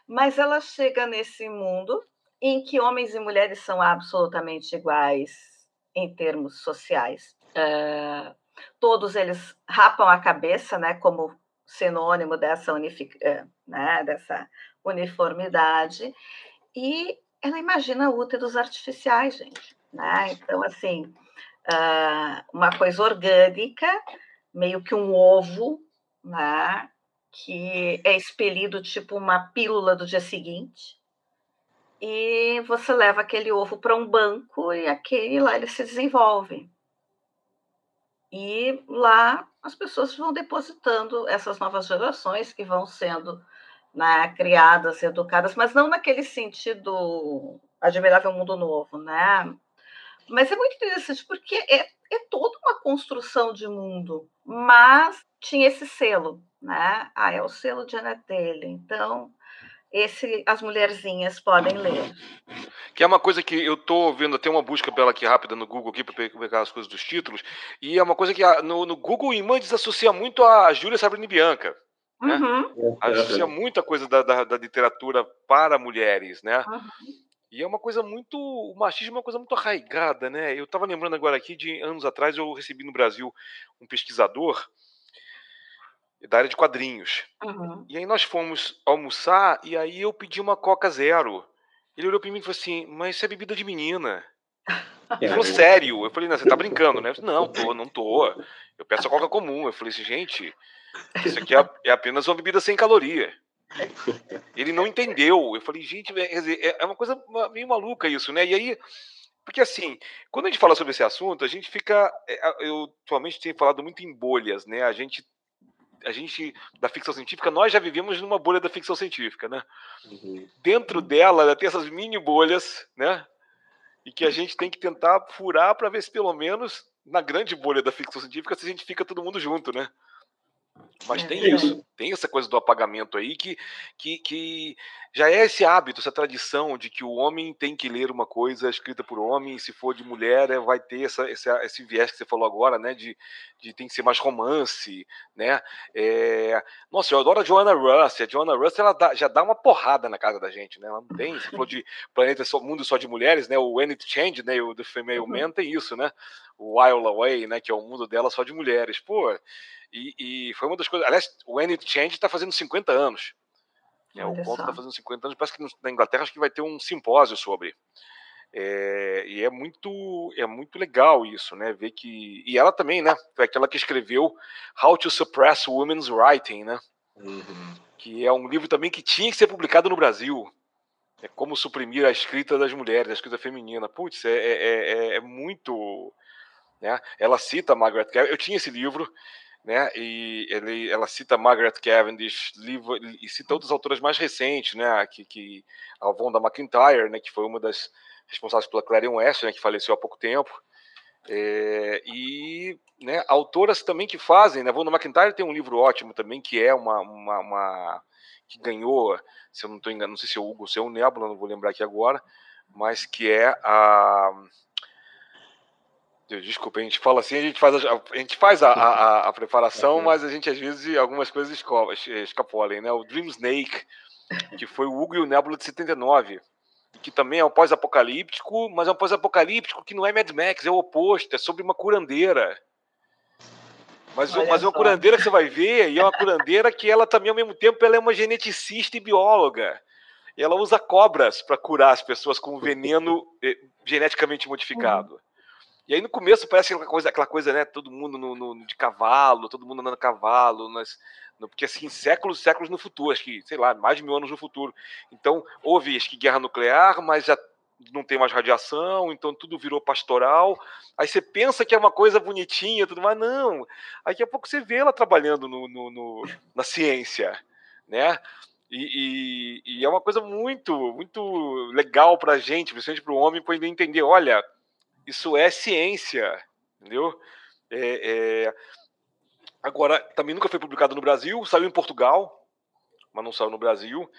mas ela chega nesse mundo em que homens e mulheres são absolutamente iguais em termos sociais. Uh, todos eles rapam a cabeça, né, como sinônimo dessa, unific... Eh, né, dessa uniformidade, e ela imagina úteros artificiais, gente. Né? Então, assim, uh, uma coisa orgânica, meio que um ovo, né, que é expelido tipo uma pílula do dia seguinte, e você leva aquele ovo para um banco e aquele lá ele se desenvolve. E lá as pessoas vão depositando essas novas gerações que vão sendo né, criadas, educadas, mas não naquele sentido admirável mundo novo, né? Mas é muito interessante porque é, é toda uma construção de mundo, mas tinha esse selo, né? Ah, é o selo de Annette dele. Então, esse as mulherzinhas podem ler. Que é uma coisa que eu tô vendo até uma busca pela aqui rápida no Google aqui para pegar as coisas dos títulos, e é uma coisa que no, no Google Imã desassocia muito a Júlia Sabrina Bianca. Né? Uhum. Associa muita coisa da, da, da, literatura para mulheres, né? Uhum. E é uma coisa muito. O machismo é uma coisa muito arraigada, né? Eu estava lembrando agora aqui de anos atrás, eu recebi no Brasil um pesquisador da área de quadrinhos. Uhum. E aí nós fomos almoçar e aí eu pedi uma Coca Zero. Ele olhou para mim e falou assim: Mas isso é bebida de menina. Ele falou, sério? Eu falei, não, você tá brincando, né? Falei, não, tô, não tô. Eu peço a coca comum. Eu falei assim, gente, isso aqui é, é apenas uma bebida sem caloria. Ele não entendeu. Eu falei, gente, é, é uma coisa meio maluca isso, né? E aí, porque assim, quando a gente fala sobre esse assunto, a gente fica. É, eu atualmente tenho falado muito em bolhas, né? A gente. A gente, da ficção científica, nós já vivemos numa bolha da ficção científica, né? Uhum. Dentro dela, tem essas mini bolhas, né? E que a gente tem que tentar furar para ver se pelo menos na grande bolha da ficção científica se a gente fica todo mundo junto, né? Mas é, tem isso, tem essa coisa do apagamento aí que, que, que já é esse hábito, essa tradição de que o homem tem que ler uma coisa escrita por homem, e se for de mulher, é, vai ter essa, esse, esse viés que você falou agora, né? De, de tem que ser mais romance, né? É... Nossa, eu adoro a Joanna Russ. A Joanna Russ ela dá, já dá uma porrada na casa da gente, né? Ela não tem, você falou de planeta só, mundo só de mulheres, né? O When It Change, né? O The Female uhum. Man tem isso, né? O While Away, né? Que é o mundo dela só de mulheres. Pô, e, e, foi uma das coisas. Aliás, o It Change está fazendo 50 anos. É, o ponto está fazendo 50 anos. Parece que na Inglaterra acho que vai ter um simpósio sobre. É, e é muito, é muito legal isso, né? Ver que. E ela também, né? Foi aquela que escreveu How to Suppress Women's Writing, né? Uhum. Que é um livro também que tinha que ser publicado no Brasil. É como suprimir a escrita das mulheres, a escrita feminina. Putz, é, é, é, é muito. Né? Ela cita Margaret Carey. Eu tinha esse livro, né? E ele, ela cita Margaret Cavendish, livro, e cita outras autoras mais recentes, né? Que, que a Vonda McIntyre, né? Que foi uma das responsáveis pela Clarion West, né? Que faleceu há pouco tempo. É, e né, autoras também que fazem, né? Vonda McIntyre tem um livro ótimo também que é uma, uma, uma que ganhou, se eu não estou enganado, não sei se é o Hugo, se é o Nebula, não vou lembrar aqui agora, mas que é a Desculpa, a gente fala assim, a gente faz a, a gente faz a, a, a preparação, uhum. mas a gente às vezes algumas coisas escapolem, né? O Dream Snake, que foi o Hugo e o Nebula de 79, que também é um pós-apocalíptico, mas é um pós-apocalíptico que não é Mad Max, é o oposto, é sobre uma curandeira. Mas, mas é uma curandeira que você vai ver, e é uma curandeira que ela também, ao mesmo tempo, ela é uma geneticista e bióloga. E ela usa cobras para curar as pessoas com veneno eh, geneticamente modificado. E aí no começo parece aquela coisa, aquela coisa né? Todo mundo no, no de cavalo, todo mundo andando a cavalo, nas, no, porque assim, séculos séculos no futuro, acho que, sei lá, mais de mil anos no futuro. Então, houve, acho que guerra nuclear, mas já não tem mais radiação, então tudo virou pastoral. Aí você pensa que é uma coisa bonitinha, tudo mais, não. Aí daqui a pouco você vê ela trabalhando no, no, no na ciência, né? E, e, e, é uma coisa muito, muito legal para gente, principalmente para o homem, poder entender, olha, isso é ciência, entendeu? É, é... Agora, também nunca foi publicado no Brasil, saiu em Portugal, mas não saiu no Brasil.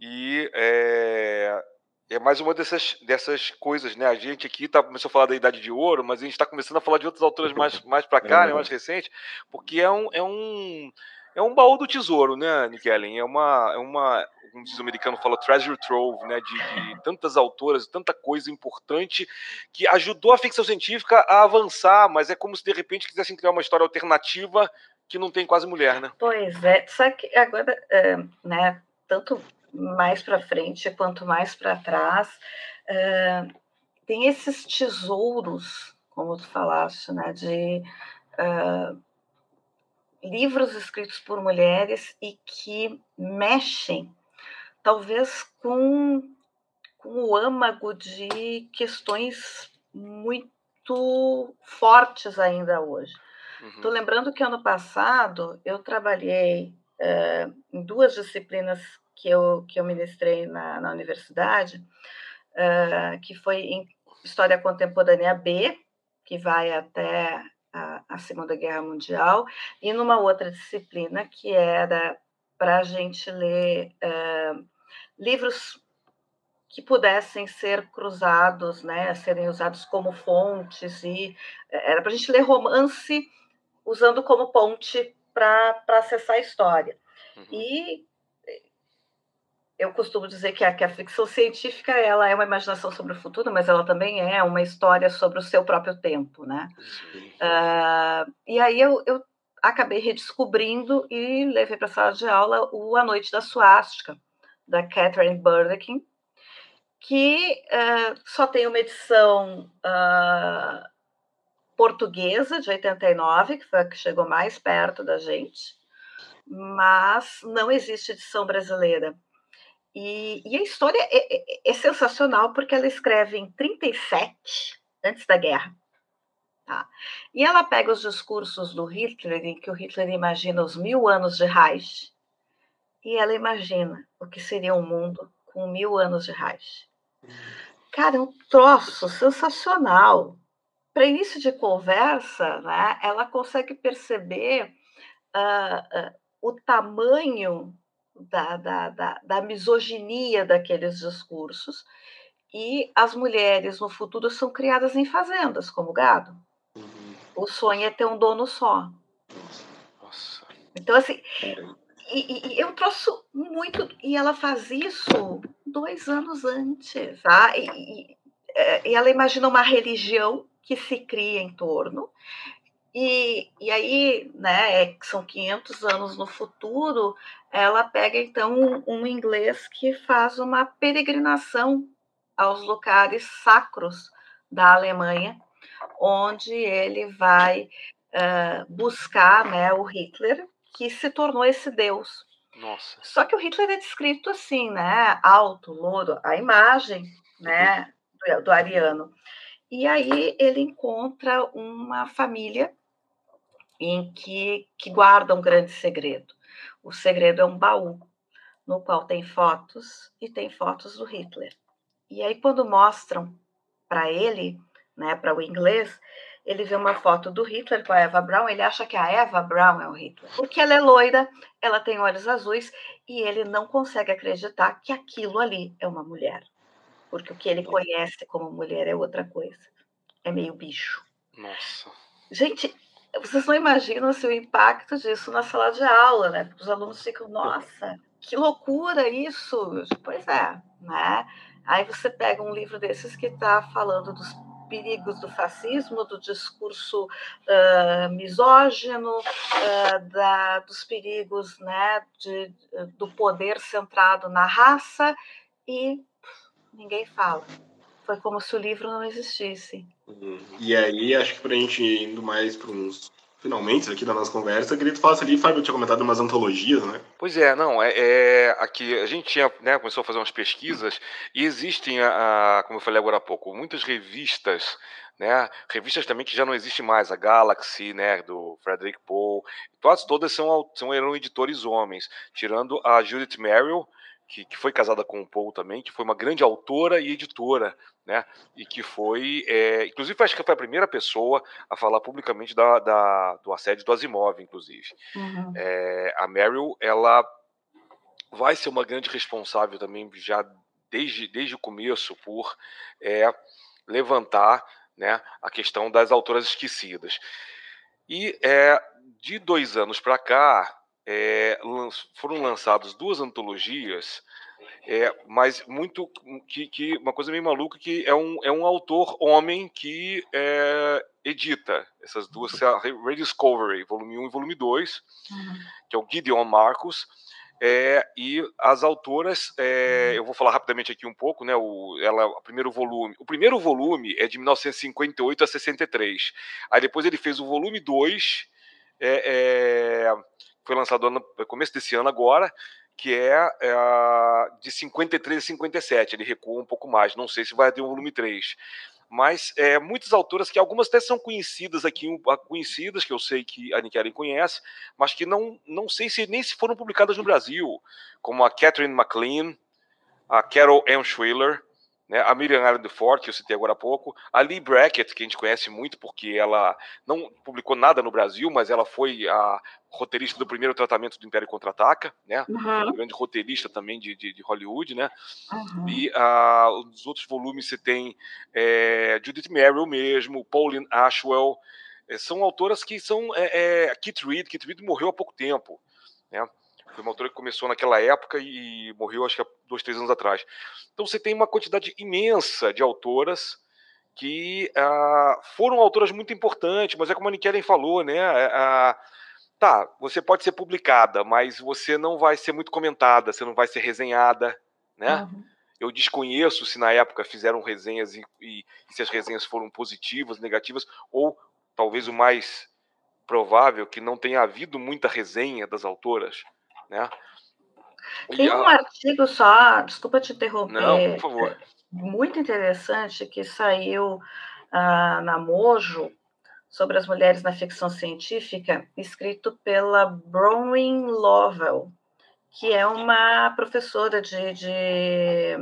E é, é mais uma dessas, dessas coisas, né? A gente aqui tá, começou a falar da Idade de Ouro, mas a gente está começando a falar de outras autoras mais, mais para cá, né, mais recentes, porque é um, é um é um baú do tesouro, né, Nikellen? É uma, é uma, como diz o americano, fala treasure trove, né, de, de, tantas autoras, tanta coisa importante que ajudou a ficção científica a avançar, mas é como se de repente quisessem criar uma história alternativa que não tem quase mulher, né? Pois é, só que agora, é, né, tanto mais para frente quanto mais para trás, é, tem esses tesouros, como tu falaste, né, de uh, livros escritos por mulheres e que mexem, talvez, com, com o âmago de questões muito fortes ainda hoje. Estou uhum. lembrando que ano passado eu trabalhei é, em duas disciplinas que eu, que eu ministrei na, na universidade, é, que foi em História Contemporânea B, que vai até a, Segunda Guerra Mundial, e numa outra disciplina que era para a gente ler uh, livros que pudessem ser cruzados, né, serem usados como fontes, e era para a gente ler romance usando como ponte para acessar a história. Uhum. E eu costumo dizer que a, que a, ficção científica ela é uma imaginação sobre o futuro, mas ela também é uma história sobre o seu próprio tempo, né? Uh, e aí eu, eu, acabei redescobrindo e levei para a sala de aula o A Noite da Suástica, da Catherine Burdekin, que uh, só tem uma edição uh, portuguesa de 89, que foi a que chegou mais perto da gente, mas não existe edição brasileira. E, e a história é, é, é, sensacional porque ela escreve em 37, antes da guerra. Tá? E ela pega os discursos do Hitler, em que o Hitler imagina os mil anos de Reich, e ela imagina o que seria um mundo com mil anos de Reich. Cara, é um troço sensacional. Para início de conversa, né, ela consegue perceber uh, uh, o tamanho da, da, da, da misoginia daqueles discursos e as mulheres no futuro são criadas em fazendas, como gado. Uhum. O sonho é ter um dono só. Nossa. Então, assim, e, e, eu trouxe muito. E ela faz isso dois anos antes. Tá? E, e, é, e ela imagina uma religião que se cria em torno. E, e aí, né, é são 500 anos no futuro, ela pega então um, um inglês que faz uma peregrinação aos lugares sacros da Alemanha, onde ele vai uh, buscar né, o Hitler, que se tornou esse deus. Nossa. Só que o Hitler é descrito assim, né? Alto, louro, a imagem, né? Do, do ariano. E aí ele encontra uma família em que, que guarda um grande segredo. O segredo é um baú, no qual tem fotos e tem fotos do Hitler. E aí, quando mostram para ele, né, para o inglês, ele vê uma foto do Hitler com a Eva Braun, ele acha que a Eva Braun é o Hitler. Porque ela é loira, ela tem olhos azuis e ele não consegue acreditar que aquilo ali é uma mulher. Porque o que ele conhece como mulher é outra coisa. É meio bicho. Nossa. Gente, vocês não imaginam assim, o impacto disso na sala de aula, né? Porque os alunos ficam, nossa, que loucura isso! Pois é, né? Aí você pega um livro desses que está falando dos perigos do fascismo, do discurso uh, misógino, uh, da, dos perigos né, de, do poder centrado na raça, e ninguém fala. Foi como se o livro não existisse. E aí, acho que para a gente indo mais para uns finalmente aqui da nossa conversa, eu queria que tu falasse ali, Fábio tinha comentado umas antologias, né? Pois é, não, é, é aqui a gente tinha, né, começou a fazer umas pesquisas e existem, a, a, como eu falei agora há pouco, muitas revistas né? Revistas também que já não existe mais, a Galaxy, né, do Frederick Pohl, todas, todas são, são eram editores homens, tirando a Judith Merrill, que, que, foi casada com o Paul também, que foi uma grande autora e editora, né? E que foi, é, inclusive, acho que foi a primeira pessoa a falar publicamente da, da do assédio do Asimov, inclusive. Uhum. É, a Meryl, ela vai ser uma grande responsável também já desde, desde o começo por é, levantar né, a questão das autoras esquecidas. E é, de dois anos para cá, é, foram lançadas duas antologias, é, mas muito que, que, uma coisa meio maluca que é um, é um autor homem que é, edita essas duas, a Rediscovery, volume 1 e volume 2, uhum. que é o Gideon Marcos, é, e as autoras, é, eu vou falar rapidamente aqui um pouco, né? O, ela, o primeiro volume. O primeiro volume é de 1958 a 63. Aí depois ele fez o volume 2, é, é, foi lançado no começo desse ano agora, que é, é de 53 a 57. Ele recua um pouco mais. Não sei se vai ter um volume 3 mas é, muitas autoras que algumas até são conhecidas aqui, conhecidas, que eu sei que a Nick conhece, mas que não, não sei se nem se foram publicadas no Brasil, como a Catherine McLean, a Carol M. Schwiller, né, a Miriam Allen Ford, que eu citei agora há pouco, a Lee Brackett, que a gente conhece muito porque ela não publicou nada no Brasil, mas ela foi a roteirista do primeiro tratamento do Império Contra-Ataca, né, uhum. um grande roteirista também de, de, de Hollywood, né, uhum. e uh, os outros volumes você tem é, Judith Merrill mesmo, Pauline Ashwell, é, são autoras que são é, é, Kit Reed, Kit Reed morreu há pouco tempo, né, foi uma autora que começou naquela época e morreu, acho que há dois, três anos atrás. Então você tem uma quantidade imensa de autoras que ah, foram autoras muito importantes, mas é como a Nikellen falou, né? Ah, tá, você pode ser publicada, mas você não vai ser muito comentada, você não vai ser resenhada, né? Uhum. Eu desconheço se na época fizeram resenhas e, e, e se as resenhas foram positivas, negativas, ou talvez o mais provável que não tenha havido muita resenha das autoras, né? Tem um artigo só, desculpa te interromper. Não, por favor. Muito interessante que saiu uh, na Mojo sobre as mulheres na ficção científica, escrito pela Bronwyn Lovell, que é uma professora de, de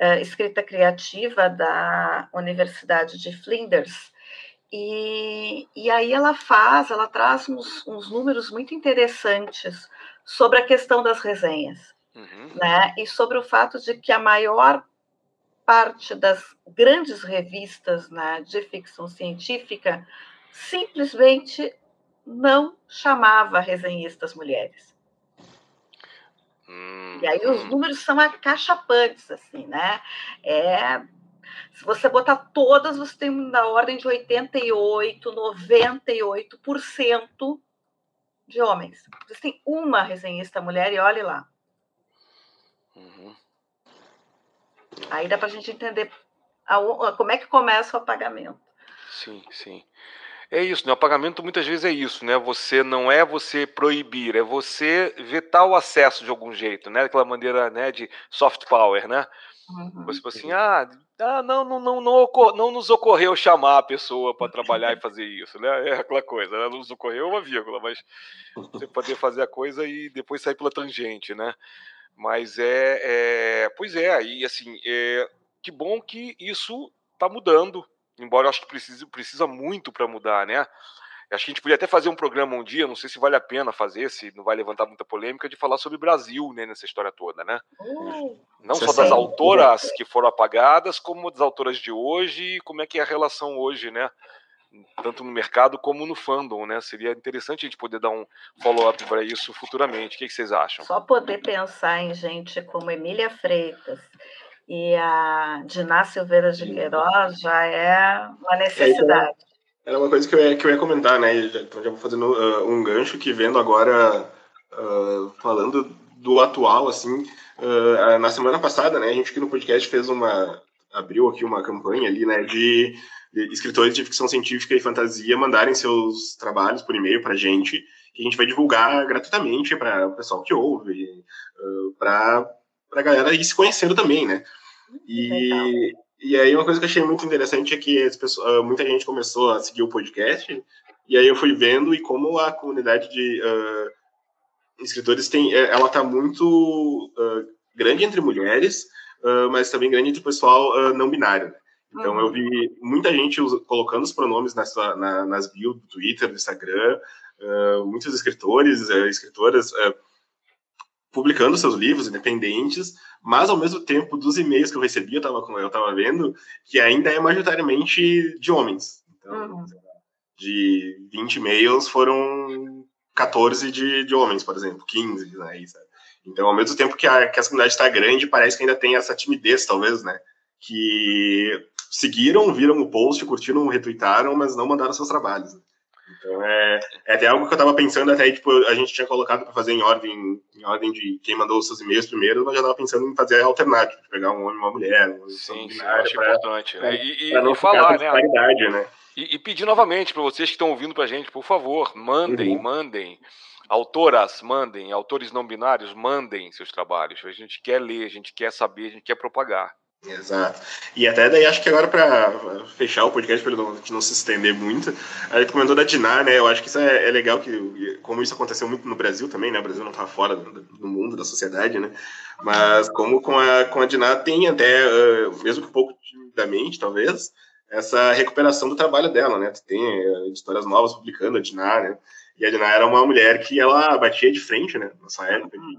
uh, escrita criativa da Universidade de Flinders. E, e aí ela faz, ela traz uns, uns números muito interessantes sobre a questão das resenhas, uhum. né? E sobre o fato de que a maior parte das grandes revistas né, de ficção científica simplesmente não chamava resenhistas mulheres. Hum, e aí os hum. números são acachapantes, assim, né? É, se você botar todas, você tem na ordem de 88, 98% de homens. Você tem uma resenhista mulher e olhe lá. Uhum. Aí dá para a gente entender a, como é que começa o apagamento. Sim, sim. É isso, né? O apagamento muitas vezes é isso, né? Você não é você proibir, é você vetar o acesso de algum jeito, né? Daquela maneira, né, de soft power, né? Uhum. Você assim, ah, ah não, não, não, não, ocor não nos ocorreu chamar a pessoa para trabalhar e fazer isso, né? É aquela coisa, né? não nos ocorreu uma vírgula, mas você poder fazer a coisa e depois sair pela tangente, né? Mas é, é pois é, e assim, é, que bom que isso está mudando, embora eu acho que precisa, precisa muito para mudar, né? Acho que a gente podia até fazer um programa um dia, não sei se vale a pena fazer, se não vai levantar muita polêmica, de falar sobre o Brasil, né, nessa história toda, né? Uh, não só das autoras que foram apagadas, como das autoras de hoje, e como é que é a relação hoje, né? Tanto no mercado como no fandom, né? Seria interessante a gente poder dar um follow-up para isso futuramente. O que, que vocês acham? Só poder pensar em gente como Emília Freitas, e a Diná Silveira de Queiroz já é uma necessidade. Era uma coisa que eu ia, que eu ia comentar, né? Então já vou fazendo uh, um gancho que vendo agora, uh, falando do atual, assim, uh, na semana passada, né? A gente aqui no podcast fez uma, abriu aqui uma campanha ali, né? De, de escritores de ficção científica e fantasia mandarem seus trabalhos por e-mail para gente, que a gente vai divulgar gratuitamente para o pessoal que ouve, uh, para a galera ir se conhecendo também, né? E, e aí uma coisa que eu achei muito interessante é que pessoas, ah, muita gente começou a seguir o podcast, e aí eu fui vendo e como a comunidade de uh, escritores tem, é, ela está muito uh, grande entre mulheres, uh, mas também grande entre o pessoal não binário. Né? Então uhum. eu vi muita gente colocando os pronomes nas, na, nas bio do Twitter, do Instagram, muitos escritores, escritoras publicando seus livros independentes, mas ao mesmo tempo dos e-mails que eu recebi, eu estava eu tava vendo que ainda é majoritariamente de homens. Então, uhum. de 20 e-mails foram 14 de, de homens, por exemplo, 15, né? Então, ao mesmo tempo que a, que a comunidade está grande, parece que ainda tem essa timidez, talvez, né? Que seguiram, viram o post, curtiram, retweetaram, mas não mandaram seus trabalhos. Né? Então é, é até algo que eu estava pensando, até tipo, a gente tinha colocado para fazer em ordem, em ordem de quem mandou os seus e-mails primeiro, mas já estava pensando em fazer alternativo, pegar um homem e uma mulher. Sim, sim, acho pra, importante. Pra, e, e, não e falar, né? né? E, e, pedir novamente para vocês que estão ouvindo para a gente, por favor, mandem, uhum. mandem. Autoras, mandem. Autores não binários, mandem seus trabalhos. A gente quer ler, a gente quer saber, a gente quer propagar. Exato. E até daí acho que agora para fechar o podcast para não, não se estender muito, a gente comentou da Dinar, né? Eu acho que isso é, é, legal que como isso aconteceu muito no Brasil também, né? O Brasil não está fora do, do, mundo da sociedade, né? Mas como com a com a Dinar tem até uh, mesmo que um pouco timidamente, talvez, essa recuperação do trabalho dela, né? Tem uh, editoras novas publicando a Dinar, né? E a Dinar era uma mulher que ela batia de frente, né? Nessa época de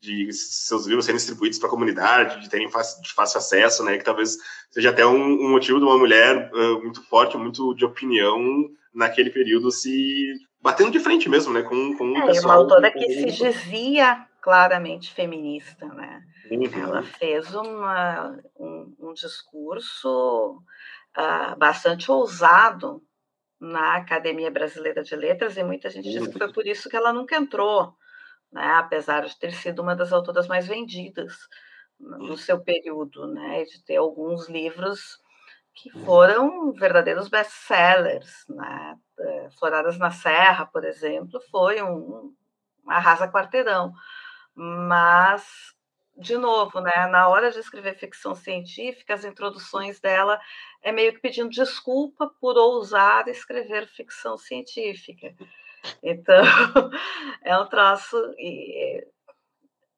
de seus livros serem distribuídos para a comunidade, de terem fácil, de fácil acesso, né? Que talvez seja até um, um motivo de uma mulher uh, muito forte, muito de opinião naquele período se batendo de frente mesmo, né? Com, com é, pessoal, uma autora que se dizia claramente feminista, né? Uhum. Ela fez uma, um, um discurso uh, bastante ousado na Academia Brasileira de Letras e muita gente uhum. diz que foi por isso que ela nunca entrou né, apesar de ter sido uma das autoras mais vendidas no seu período, né? De ter alguns livros que foram verdadeiros best-sellers, né? Floradas na Serra, por exemplo, foi um, um arrasa quarteirão. Mas, de novo, né, na hora de escrever ficção científica, as introduções dela é meio que pedindo desculpa por ousar escrever ficção científica. Então, é um troço. E...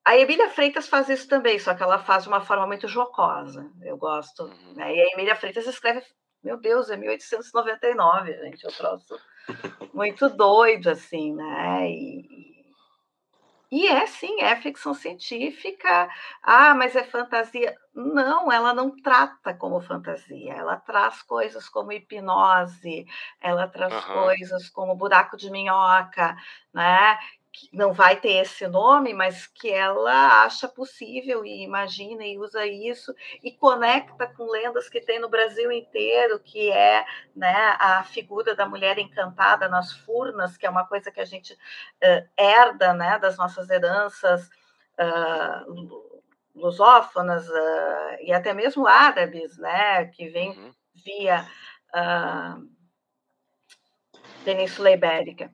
A Emília Freitas faz isso também, só que ela faz de uma forma muito jocosa. Eu gosto. Uhum. Né? E a Emília Freitas escreve, meu Deus, é 1899, gente, eu troço muito doido, assim, né? E, e é sim, é ficção científica. Ah, mas é fantasia. Não, ela não trata como fantasia. Ela traz coisas como hipnose, ela traz uhum. coisas como buraco de minhoca, né? Que não vai ter esse nome, mas que ela acha possível e imagina e usa isso e conecta com lendas que tem no Brasil inteiro, que é né, a figura da mulher encantada nas furnas, que é uma coisa que a gente uh, herda né, das nossas heranças uh, lusófonas uh, e até mesmo árabes, né, que vem uhum. via Península Ibérica.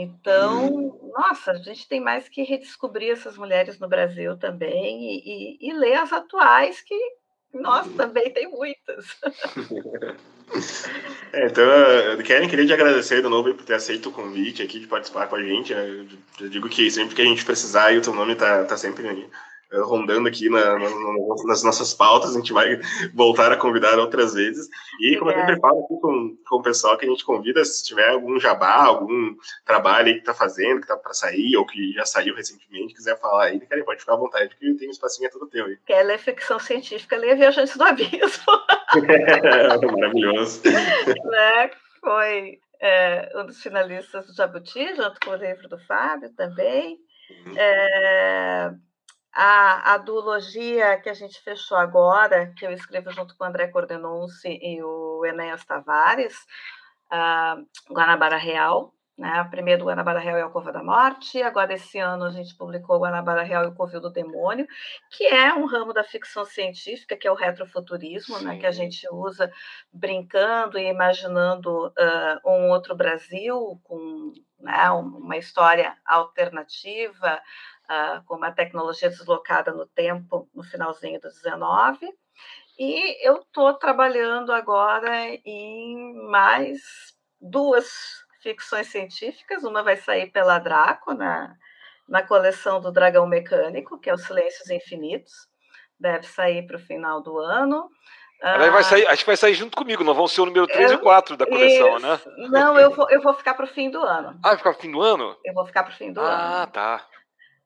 Então, nossa, a gente tem mais que redescobrir essas mulheres no Brasil também e, e, e ler as atuais, que nós também tem muitas. É, então, eu queria te agradecer de novo por ter aceito o convite aqui de participar com a gente. Né? Eu digo que sempre que a gente precisar, o teu nome tá, tá sempre eh, rondando aqui na, na, nas nossas pautas, a gente vai voltar a convidar outras vezes. E como eu sempre falo aqui com, com o pessoal que a gente convida, se tiver algum jabá, algum trabalho aí que está fazendo, que está para sair, ou que já saiu recentemente, quiser falar aí, cara, pode ficar à vontade, que tem um espacinho é todo teu aí. Quer ler ficção científica, lê Viajantes do Abismo. Maravilhoso. né? Foi é, um dos finalistas do Jabuti, junto com o livro do Fábio também. Uhum. É, a, a duologia que a gente fechou agora, que eu escrevo junto com o André Cordenunci e o Enéas Tavares, uh, Guanabara Real, né? Primeiro Guanabara Real é o Cova da Morte, agora esse ano a gente publicou Guanabara Real e o Covil do Demônio, que é um ramo da ficção científica, que é o retrofuturismo, né? que a gente usa brincando e imaginando uh, um outro Brasil com né, uma história alternativa, uh, com uma tecnologia deslocada no tempo, no finalzinho do 19. E eu estou trabalhando agora em mais duas ficções científicas. Uma vai sair pela Draco, na, na coleção do Dragão Mecânico, que é os Silêncios Infinitos. Deve sair para o final do ano. Ela vai sair, acho que vai sair junto comigo, não vão ser o número 3 eu, e 4 da coleção, isso, né? Não, eu vou, eu vou ficar para o fim do ano. Ah, vai ficar para o fim do ano? Eu vou ficar para o fim do ah, ano. Ah, tá.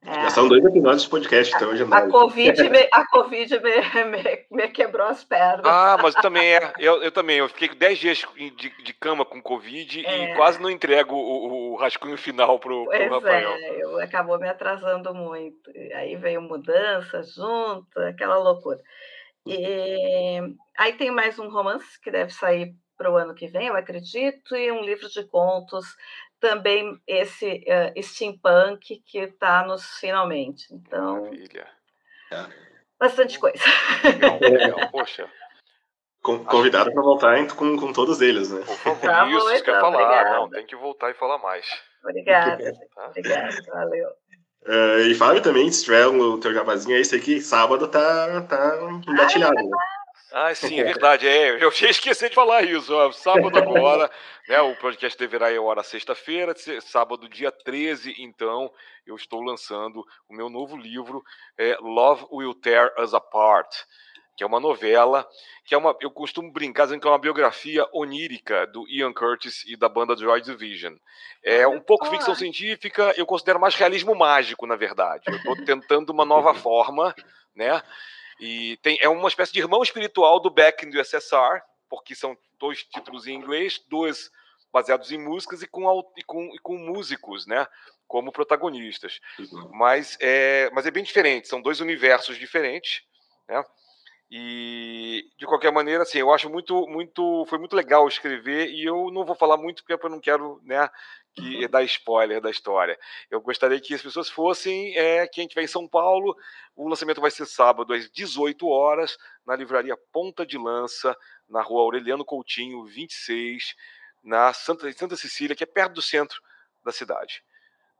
É. Já são dois episódios de podcast, então já a, Covid, me, a Covid me, me, me, quebrou as pernas. Ah, mas também é. Eu, eu também. Eu fiquei 10 dias de, de cama com Covid é. e quase não entrego o, o rascunho final pro, pois pro Rafael. É, eu, acabou me atrasando muito. Aí veio mudança junto, aquela loucura. E aí tem mais um romance que deve sair para o ano que vem, eu acredito, e um livro de contos também esse uh, steampunk que está nos finalmente. Então, Maravilha. Bastante coisa. Legal, legal. Poxa. Convidado para voltar com, com todos eles, né? Por favor, tá isso, então, quer falar. Obrigada. Não, tem que voltar e falar mais. Obrigada. Tá? Obrigada, valeu. Uh, e Fábio também, se tiver o teu jabazinho aí, sei que sábado tá, tá engatilhado. Né? Ah, sim, é verdade. É, eu já esqueci de falar isso. Ó, sábado agora, né? O podcast deverá ir hora sexta-feira, sábado, dia 13, então, eu estou lançando o meu novo livro, é, Love Will Tear Us Apart, que é uma novela, que é uma. Eu costumo brincar dizendo que é uma biografia onírica do Ian Curtis e da banda Joy Division. É um pouco ficção científica, eu considero mais realismo mágico, na verdade. Eu estou tentando uma nova forma, né? E tem, é uma espécie de irmão espiritual do Beck do USSR, porque são dois títulos em inglês, dois baseados em músicas e com, e com, e com músicos, né? Como protagonistas. Uhum. Mas, é, mas é bem diferente, são dois universos diferentes, né? E de qualquer maneira, assim, eu acho muito, muito, foi muito legal escrever e eu não vou falar muito porque eu não quero, né, que dá spoiler da história. Eu gostaria que as pessoas fossem, é, quem estiver em São Paulo, o lançamento vai ser sábado às 18 horas, na livraria Ponta de Lança, na rua Aureliano Coutinho, 26, na Santa, Santa Cecília, que é perto do centro da cidade.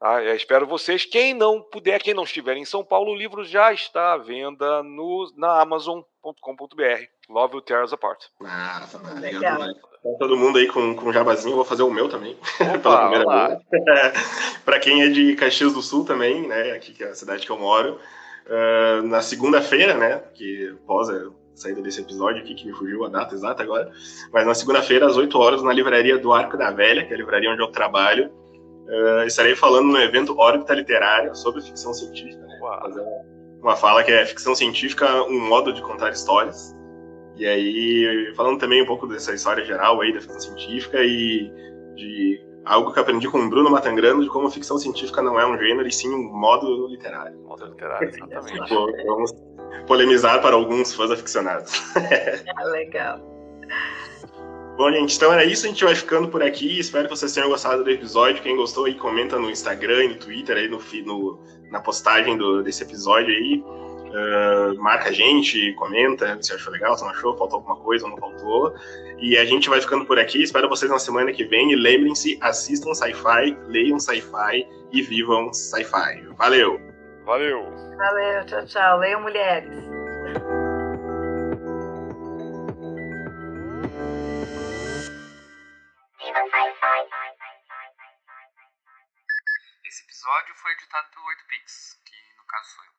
Tá? espero vocês. Quem não puder, quem não estiver em São Paulo, o livro já está à venda no, na Amazon.com.br. Love Will Tear Us Apart. Ah, legal. Então, todo mundo aí com, com jabazinho, vou fazer o meu também. Opa, primeira Para quem é de Caxias do Sul também, né? Aqui que é a cidade que eu moro. Uh, na segunda-feira, né? Que pós a saída desse episódio aqui, que me fugiu a data exata agora. Mas na segunda-feira, às 8 horas, na livraria do Arco da Velha, que é a livraria onde eu trabalho Uh, estarei falando no evento Órbita Literária sobre ficção científica. Né? Fazer uma fala que é ficção científica, um modo de contar histórias. E aí, falando também um pouco dessa história geral aí da ficção científica e de algo que aprendi com o Bruno Matangrano de como ficção científica não é um gênero, e sim um modo literário. Modo literário, exatamente. tipo, vamos polemizar para alguns fãs aficionados. Ah, legal. Bom, gente, então era isso. A gente vai ficando por aqui. Espero que vocês tenham gostado do episódio. Quem gostou aí, comenta no Instagram e no Twitter, aí no, no na postagem do, desse episódio aí. Uh, marca a gente, comenta se achou legal, se não achou, faltou alguma coisa ou não faltou. E a gente vai ficando por aqui. Espero vocês na semana que vem. E lembrem-se, assistam sci-fi, leiam sci-fi e vivam sci-fi. Valeu! Valeu! Valeu, tchau, tchau. Leiam mulheres. Esse episódio foi editado pelo 8pix, que no caso sou eu.